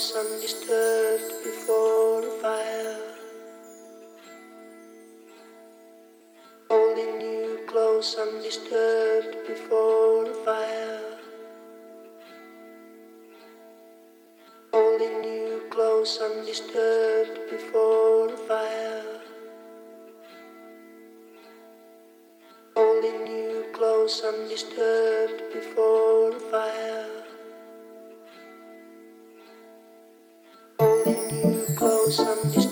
close undisturbed before the fire. Holding you close undisturbed before the fire. Holding you close undisturbed before the fire. Holding you close undisturbed before the fire. You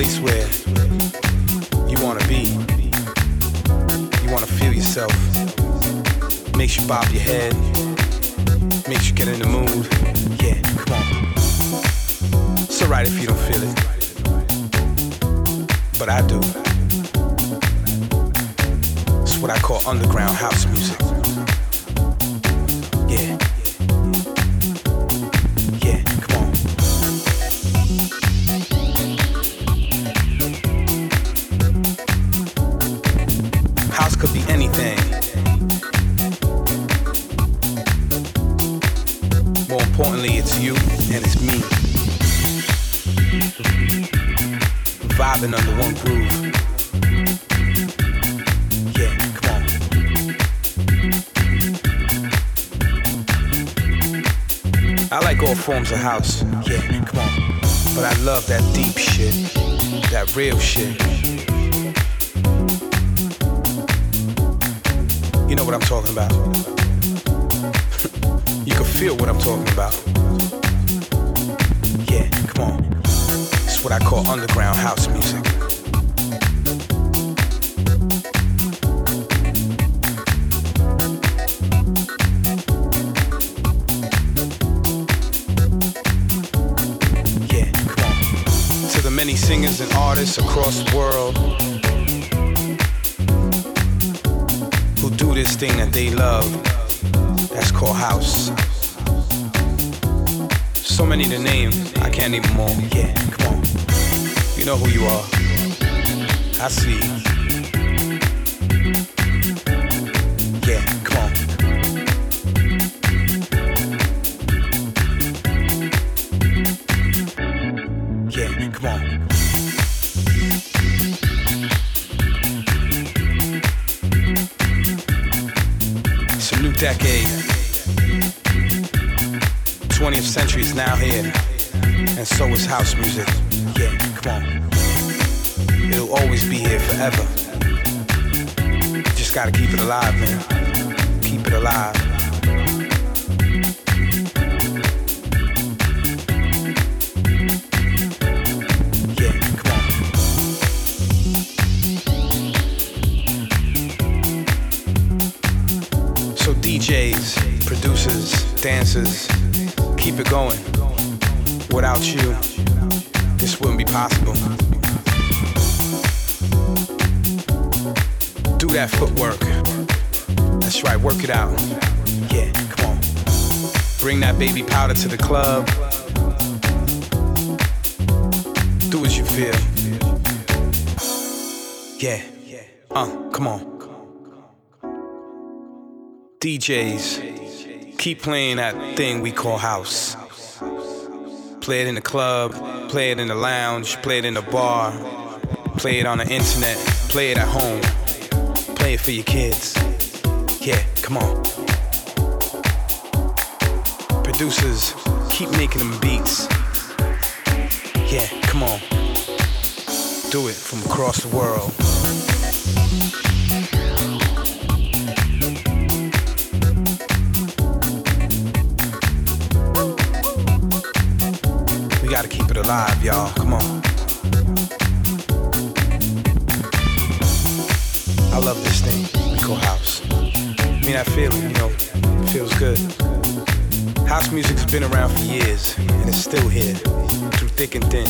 place where you wanna be. You wanna feel yourself. Makes you bob your head. Forms of house. Yeah, come on. But I love that deep shit. That real shit. You know what I'm talking about. you can feel what I'm talking about. Yeah, come on. It's what I call underground house music. Artists across the world who do this thing that they love. That's called house. So many to name, I can't even all. Yeah, come on. You know who you are. I see. Here, and so is house music. Yeah, come on. It'll always be here forever. You just gotta keep it alive, man. Keep it alive. DJs, producers, dancers, keep it going. Without you, this wouldn't be possible. Do that footwork. That's right, work it out. Yeah, come on. Bring that baby powder to the club. Do what you feel. Yeah, uh, come on. DJs, keep playing that thing we call house. Play it in the club, play it in the lounge, play it in the bar, play it on the internet, play it at home, play it for your kids. Yeah, come on. Producers, keep making them beats. Yeah, come on. Do it from across the world. Alive, y'all. Come on. I love this thing call house. I mean, I feel it, you know, it feels good. House music's been around for years, and it's still here, through thick and thin.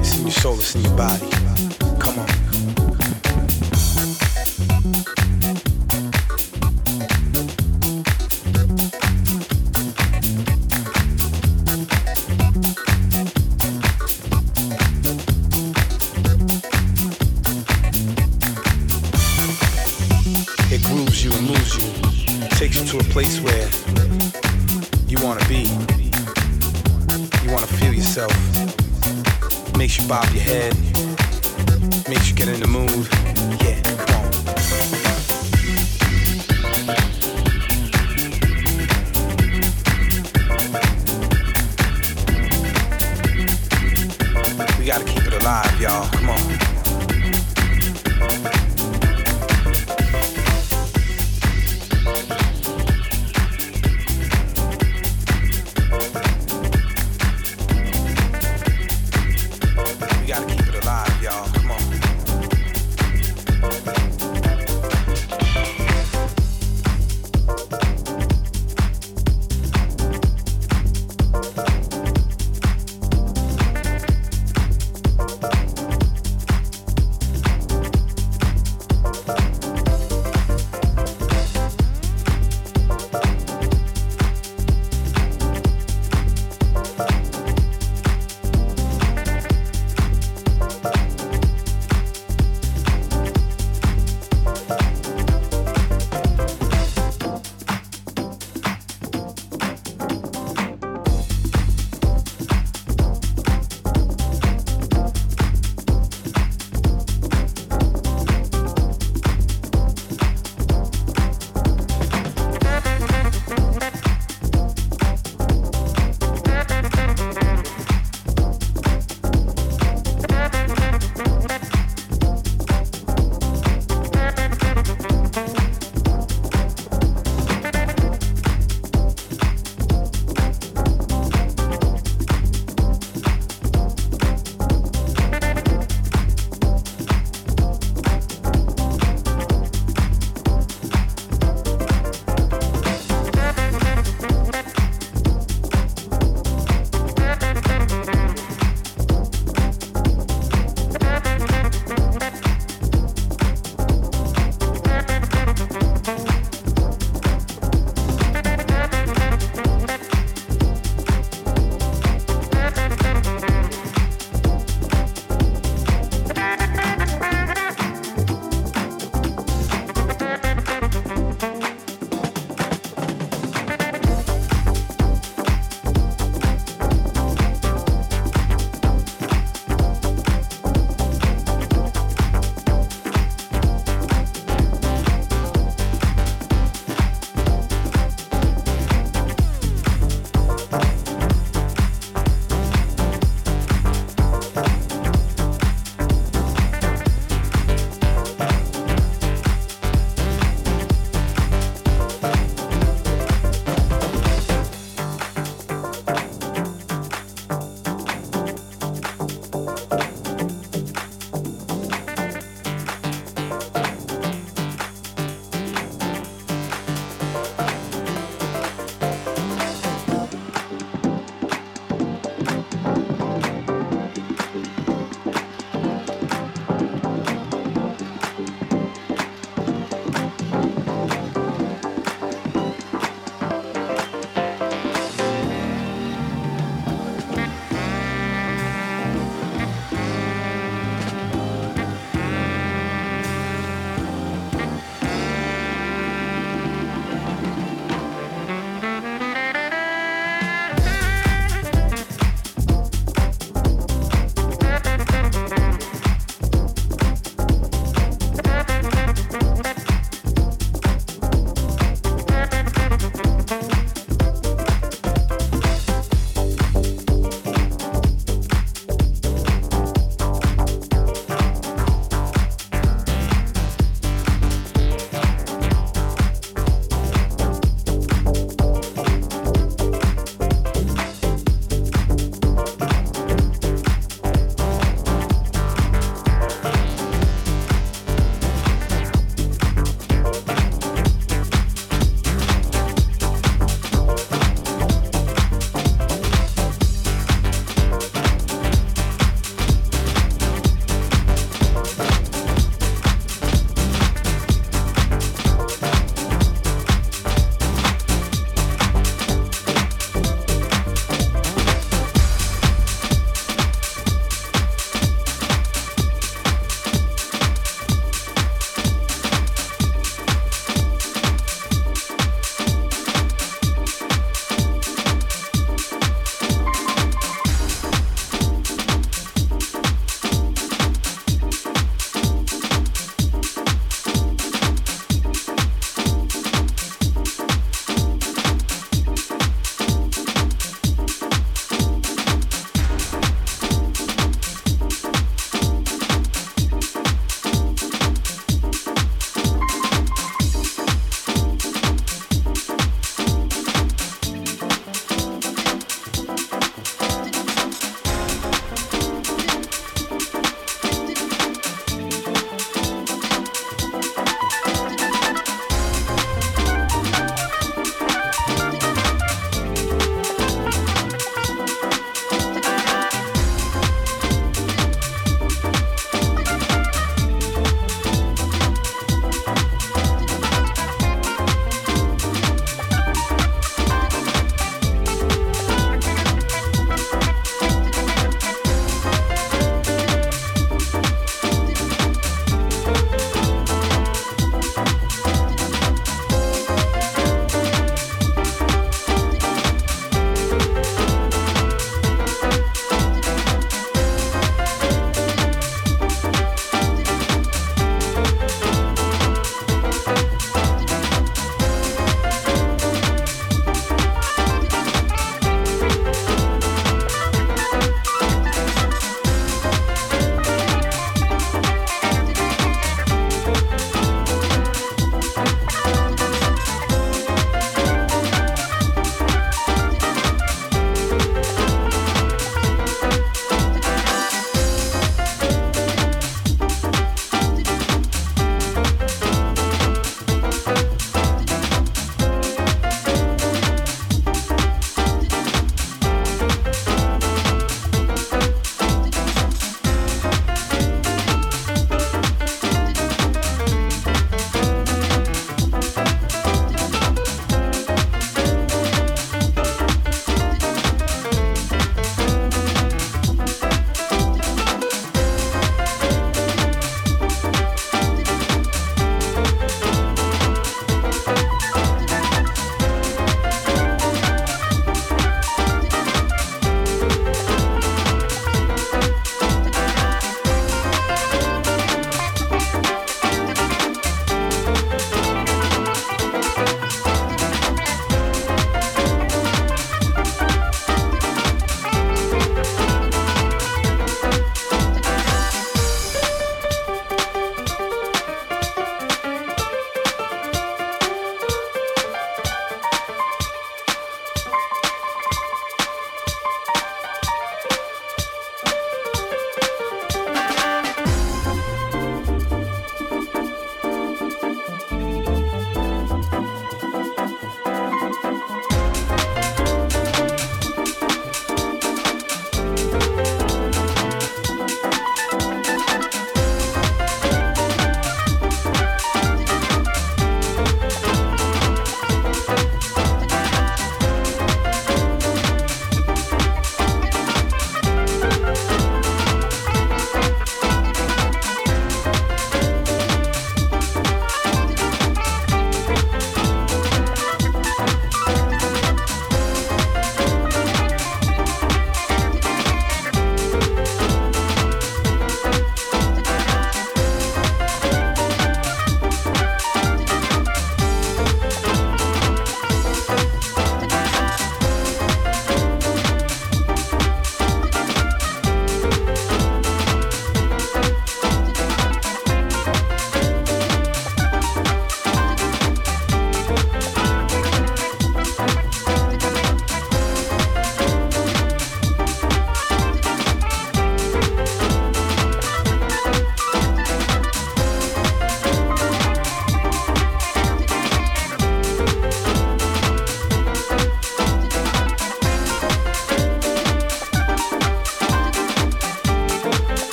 It's in your soul, it's in your body.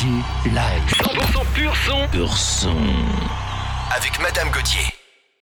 Live. 100% pur son. Pur son.